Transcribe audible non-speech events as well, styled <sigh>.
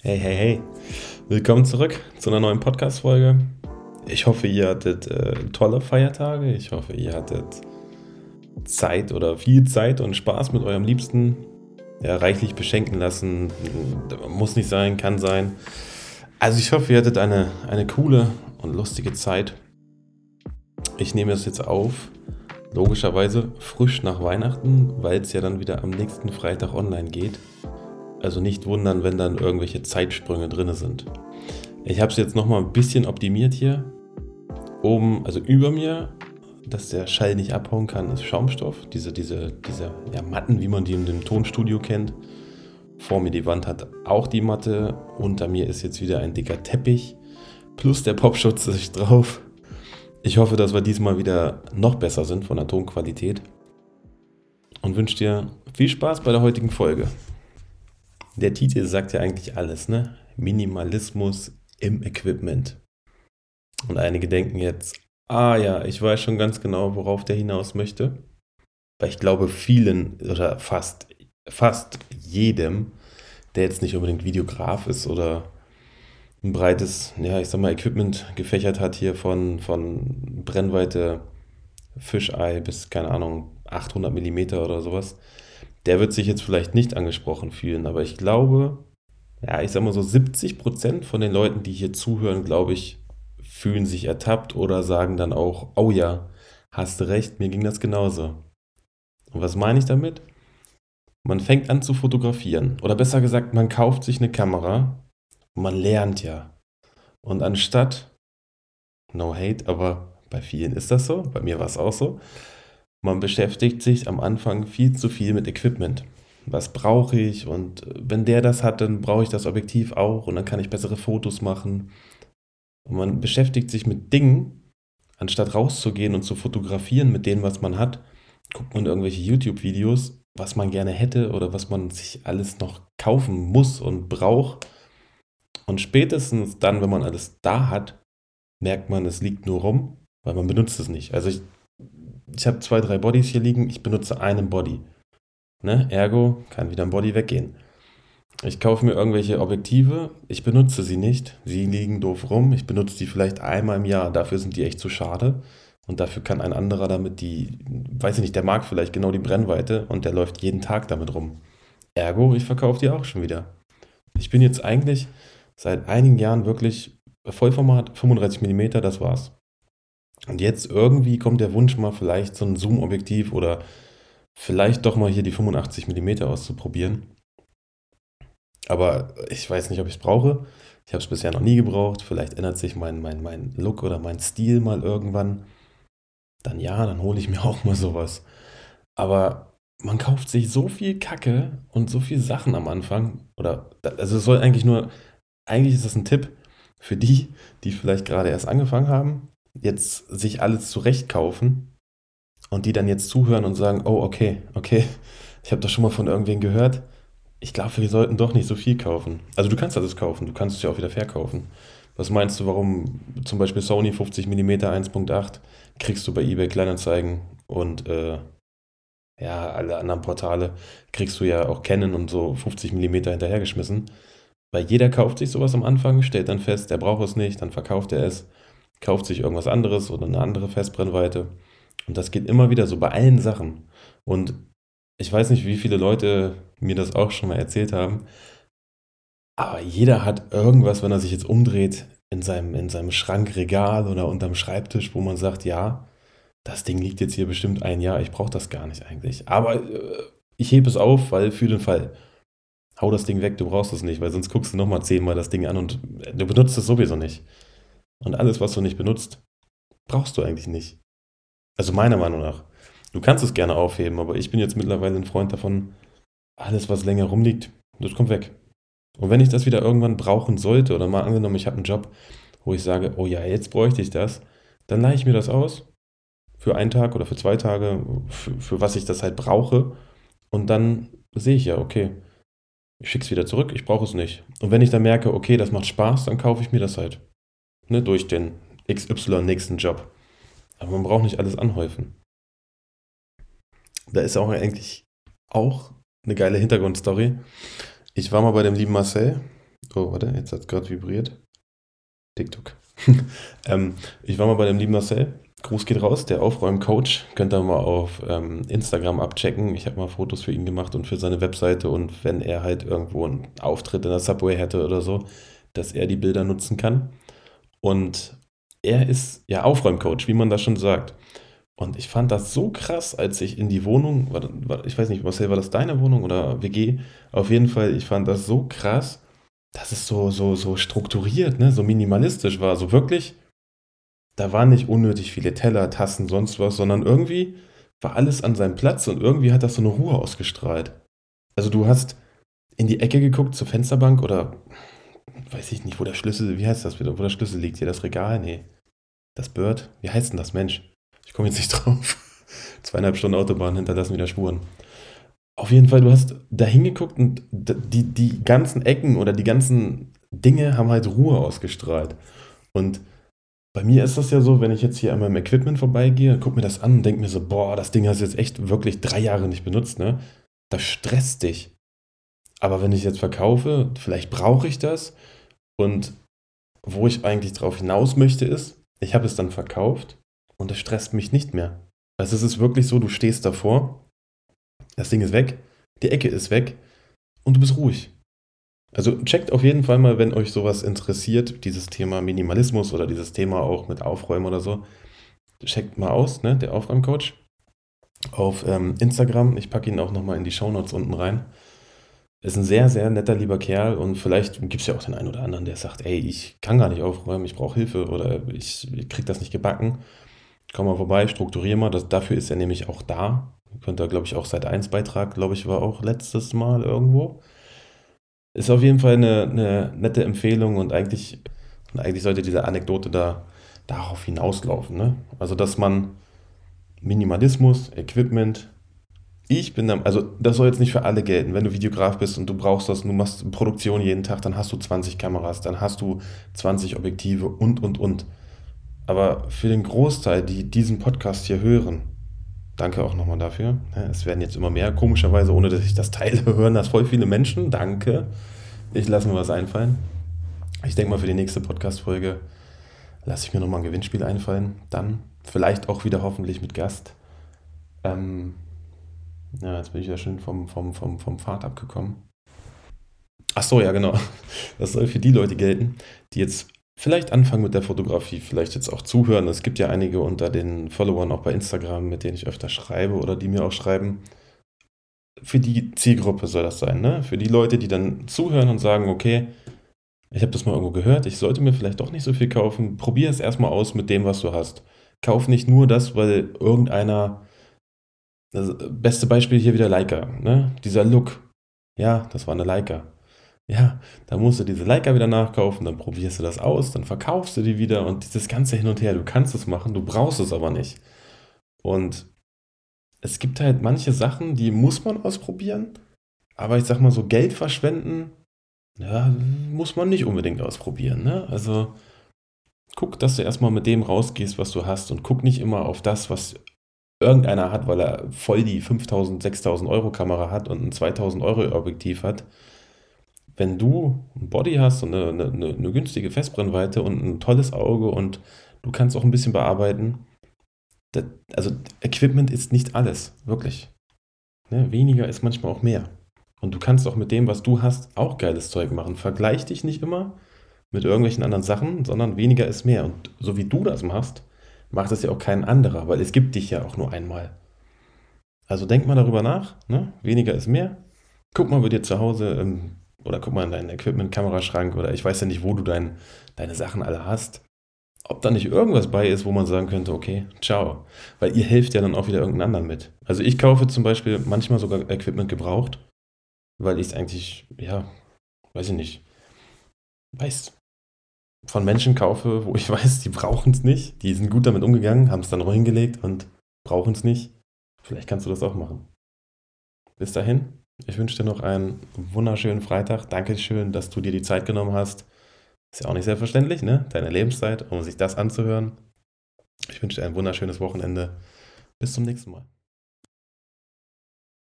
Hey, hey, hey. Willkommen zurück zu einer neuen Podcast-Folge. Ich hoffe, ihr hattet äh, tolle Feiertage. Ich hoffe, ihr hattet Zeit oder viel Zeit und Spaß mit eurem Liebsten. Ja, reichlich beschenken lassen. Muss nicht sein, kann sein. Also ich hoffe, ihr hattet eine, eine coole und lustige Zeit. Ich nehme das jetzt auf. Logischerweise frisch nach Weihnachten, weil es ja dann wieder am nächsten Freitag online geht. Also nicht wundern, wenn dann irgendwelche Zeitsprünge drin sind. Ich habe es jetzt nochmal ein bisschen optimiert hier. Oben, also über mir, dass der Schall nicht abhauen kann, ist Schaumstoff. Diese, diese, diese ja, Matten, wie man die in dem Tonstudio kennt. Vor mir die Wand hat auch die Matte. Unter mir ist jetzt wieder ein dicker Teppich. Plus der Popschutz ist drauf. Ich hoffe, dass wir diesmal wieder noch besser sind von der Tonqualität. Und wünsche dir viel Spaß bei der heutigen Folge. Der Titel sagt ja eigentlich alles, ne? Minimalismus im Equipment. Und einige denken jetzt, ah ja, ich weiß schon ganz genau, worauf der hinaus möchte. Weil ich glaube, vielen oder fast, fast jedem, der jetzt nicht unbedingt Videograf ist oder ein breites, ja, ich sag mal, Equipment gefächert hat hier von, von Brennweite Fischei bis, keine Ahnung, 800 Millimeter oder sowas, der wird sich jetzt vielleicht nicht angesprochen fühlen, aber ich glaube, ja, ich sag mal so 70 Prozent von den Leuten, die hier zuhören, glaube ich, fühlen sich ertappt oder sagen dann auch, oh ja, hast recht, mir ging das genauso. Und was meine ich damit? Man fängt an zu fotografieren oder besser gesagt, man kauft sich eine Kamera und man lernt ja. Und anstatt, no hate, aber bei vielen ist das so, bei mir war es auch so, man beschäftigt sich am Anfang viel zu viel mit Equipment. Was brauche ich? Und wenn der das hat, dann brauche ich das Objektiv auch und dann kann ich bessere Fotos machen. Und man beschäftigt sich mit Dingen, anstatt rauszugehen und zu fotografieren mit dem, was man hat, guckt man irgendwelche YouTube-Videos, was man gerne hätte oder was man sich alles noch kaufen muss und braucht. Und spätestens dann, wenn man alles da hat, merkt man, es liegt nur rum, weil man benutzt es nicht. Also ich ich habe zwei, drei Bodies hier liegen, ich benutze einen Body. Ne? Ergo kann wieder ein Body weggehen. Ich kaufe mir irgendwelche Objektive, ich benutze sie nicht, sie liegen doof rum, ich benutze die vielleicht einmal im Jahr, dafür sind die echt zu schade. Und dafür kann ein anderer damit die, weiß ich nicht, der mag vielleicht genau die Brennweite und der läuft jeden Tag damit rum. Ergo, ich verkaufe die auch schon wieder. Ich bin jetzt eigentlich seit einigen Jahren wirklich Vollformat 35 mm, das war's. Und jetzt irgendwie kommt der Wunsch mal vielleicht so ein Zoom-Objektiv oder vielleicht doch mal hier die 85 mm auszuprobieren. Aber ich weiß nicht, ob ich es brauche. Ich habe es bisher noch nie gebraucht. Vielleicht ändert sich mein, mein, mein Look oder mein Stil mal irgendwann. Dann ja, dann hole ich mir <laughs> auch mal sowas. Aber man kauft sich so viel Kacke und so viel Sachen am Anfang. Oder, also es soll eigentlich nur, eigentlich ist das ein Tipp für die, die vielleicht gerade erst angefangen haben jetzt sich alles zurechtkaufen und die dann jetzt zuhören und sagen, oh, okay, okay, <laughs> ich habe das schon mal von irgendwen gehört. Ich glaube, wir sollten doch nicht so viel kaufen. Also du kannst alles kaufen, du kannst es ja auch wieder verkaufen. Was meinst du, warum zum Beispiel Sony 50 mm 1.8 kriegst du bei eBay Kleinanzeigen und äh, ja, alle anderen Portale kriegst du ja auch kennen und so 50 mm hinterhergeschmissen. Weil jeder kauft sich sowas am Anfang, stellt dann fest, er braucht es nicht, dann verkauft er es kauft sich irgendwas anderes oder eine andere Festbrennweite. Und das geht immer wieder so bei allen Sachen. Und ich weiß nicht, wie viele Leute mir das auch schon mal erzählt haben, aber jeder hat irgendwas, wenn er sich jetzt umdreht, in seinem, in seinem Schrankregal oder unterm Schreibtisch, wo man sagt, ja, das Ding liegt jetzt hier bestimmt ein Jahr, ich brauche das gar nicht eigentlich. Aber äh, ich hebe es auf, weil für den Fall, hau das Ding weg, du brauchst es nicht, weil sonst guckst du nochmal zehnmal das Ding an und du benutzt es sowieso nicht. Und alles, was du nicht benutzt, brauchst du eigentlich nicht. Also meiner Meinung nach. Du kannst es gerne aufheben, aber ich bin jetzt mittlerweile ein Freund davon, alles, was länger rumliegt, das kommt weg. Und wenn ich das wieder irgendwann brauchen sollte, oder mal angenommen, ich habe einen Job, wo ich sage, oh ja, jetzt bräuchte ich das, dann leihe ich mir das aus. Für einen Tag oder für zwei Tage, für, für was ich das halt brauche. Und dann sehe ich ja, okay, ich schicke es wieder zurück, ich brauche es nicht. Und wenn ich dann merke, okay, das macht Spaß, dann kaufe ich mir das halt ne, durch den XY nächsten Job. Aber man braucht nicht alles anhäufen. Da ist auch eigentlich auch eine geile Hintergrundstory. Ich war mal bei dem lieben Marcel Oh, warte, jetzt hat es gerade vibriert. TikTok. <laughs> ähm, ich war mal bei dem lieben Marcel. Gruß geht raus, der Aufräumcoach. Könnt ihr mal auf ähm, Instagram abchecken. Ich habe mal Fotos für ihn gemacht und für seine Webseite. Und wenn er halt irgendwo einen Auftritt in der Subway hätte oder so, dass er die Bilder nutzen kann. Und er ist ja Aufräumcoach, wie man das schon sagt. Und ich fand das so krass, als ich in die Wohnung, war, war, ich weiß nicht, Marcel, war das deine Wohnung oder WG? Auf jeden Fall, ich fand das so krass, dass es so, so, so strukturiert, ne? so minimalistisch war. So wirklich, da waren nicht unnötig viele Teller, Tassen, sonst was, sondern irgendwie war alles an seinem Platz und irgendwie hat das so eine Ruhe ausgestrahlt. Also du hast in die Ecke geguckt zur Fensterbank oder weiß ich nicht, wo der Schlüssel, wie heißt das wieder, wo der Schlüssel liegt hier, das Regal, nee. Das Bird, wie heißt denn das, Mensch? Ich komme jetzt nicht <laughs> drauf. Zweieinhalb Stunden Autobahn hinterlassen wieder Spuren. Auf jeden Fall, du hast da hingeguckt und die, die ganzen Ecken oder die ganzen Dinge haben halt Ruhe ausgestrahlt. Und bei mir ist das ja so, wenn ich jetzt hier an meinem Equipment vorbeigehe, gucke mir das an und denke mir so, boah, das Ding hast du jetzt echt wirklich drei Jahre nicht benutzt, ne? Das stresst dich. Aber wenn ich jetzt verkaufe, vielleicht brauche ich das. Und wo ich eigentlich drauf hinaus möchte, ist, ich habe es dann verkauft und es stresst mich nicht mehr. Also es ist wirklich so, du stehst davor, das Ding ist weg, die Ecke ist weg und du bist ruhig. Also checkt auf jeden Fall mal, wenn euch sowas interessiert, dieses Thema Minimalismus oder dieses Thema auch mit Aufräumen oder so. Checkt mal aus, ne, der Aufräumcoach auf ähm, Instagram. Ich packe ihn auch nochmal in die Shownotes unten rein. Ist ein sehr, sehr netter, lieber Kerl und vielleicht gibt es ja auch den einen oder anderen, der sagt, ey, ich kann gar nicht aufräumen, ich brauche Hilfe oder ich, ich kriege das nicht gebacken. Komm mal vorbei, strukturiere mal. Das, dafür ist er nämlich auch da. Könnt ihr, glaube ich, auch seit 1 Beitrag, glaube ich, war auch letztes Mal irgendwo. Ist auf jeden Fall eine, eine nette Empfehlung und eigentlich, und eigentlich sollte diese Anekdote da darauf hinauslaufen. Ne? Also, dass man Minimalismus, Equipment, ich bin da, also das soll jetzt nicht für alle gelten. Wenn du Videograf bist und du brauchst das und du machst Produktion jeden Tag, dann hast du 20 Kameras, dann hast du 20 Objektive und, und, und. Aber für den Großteil, die diesen Podcast hier hören, danke auch nochmal dafür. Es werden jetzt immer mehr. Komischerweise, ohne dass ich das teile, <laughs> hören das voll viele Menschen. Danke. Ich lasse mir was einfallen. Ich denke mal, für die nächste Podcast-Folge lasse ich mir nochmal ein Gewinnspiel einfallen. Dann vielleicht auch wieder hoffentlich mit Gast. Ähm, ja, jetzt bin ich ja schön vom, vom, vom, vom Pfad abgekommen. Ach so, ja, genau. Das soll für die Leute gelten, die jetzt vielleicht anfangen mit der Fotografie, vielleicht jetzt auch zuhören. Es gibt ja einige unter den Followern auch bei Instagram, mit denen ich öfter schreibe oder die mir auch schreiben. Für die Zielgruppe soll das sein, ne? Für die Leute, die dann zuhören und sagen, okay, ich habe das mal irgendwo gehört, ich sollte mir vielleicht doch nicht so viel kaufen. Probier es erstmal aus mit dem, was du hast. Kauf nicht nur das, weil irgendeiner. Das beste Beispiel hier wieder Leica, ne? Dieser Look. Ja, das war eine Leica. Ja, da musst du diese Leica wieder nachkaufen, dann probierst du das aus, dann verkaufst du die wieder und dieses ganze Hin und Her, du kannst es machen, du brauchst es aber nicht. Und es gibt halt manche Sachen, die muss man ausprobieren, aber ich sag mal so Geld verschwenden, ja, muss man nicht unbedingt ausprobieren. Ne? Also guck, dass du erstmal mit dem rausgehst, was du hast und guck nicht immer auf das, was irgendeiner hat, weil er voll die 5000, 6000 Euro Kamera hat und ein 2000 Euro Objektiv hat wenn du ein Body hast und eine, eine, eine, günstige Festbrennweite und ein tolles Auge und du kannst auch ein bisschen bearbeiten, das, also Equipment ist nicht alles, wirklich. Ne? Weniger ist manchmal auch mehr. Und du kannst auch mit dem, was du hast, auch geiles Zeug machen. Vergleich dich nicht immer mit irgendwelchen anderen Sachen, sondern weniger ist mehr. Und so wie du das machst, macht es ja auch kein anderer, weil es gibt dich ja auch nur einmal. Also denk mal darüber nach, ne? weniger ist mehr. Guck mal bei dir zu Hause, ähm, oder guck mal in deinen Equipment-Kameraschrank oder ich weiß ja nicht, wo du dein, deine Sachen alle hast. Ob da nicht irgendwas bei ist, wo man sagen könnte, okay, ciao. Weil ihr helft ja dann auch wieder irgendeinen anderen mit. Also ich kaufe zum Beispiel manchmal sogar Equipment gebraucht, weil ich es eigentlich, ja, weiß ich nicht, weiß, von Menschen kaufe, wo ich <laughs> weiß, die brauchen es nicht. Die sind gut damit umgegangen, haben es dann hingelegt und brauchen es nicht. Vielleicht kannst du das auch machen. Bis dahin, ich wünsche dir noch einen wunderschönen Freitag. Dankeschön, dass du dir die Zeit genommen hast. Ist ja auch nicht selbstverständlich, ne? Deine Lebenszeit, um sich das anzuhören. Ich wünsche dir ein wunderschönes Wochenende. Bis zum nächsten Mal.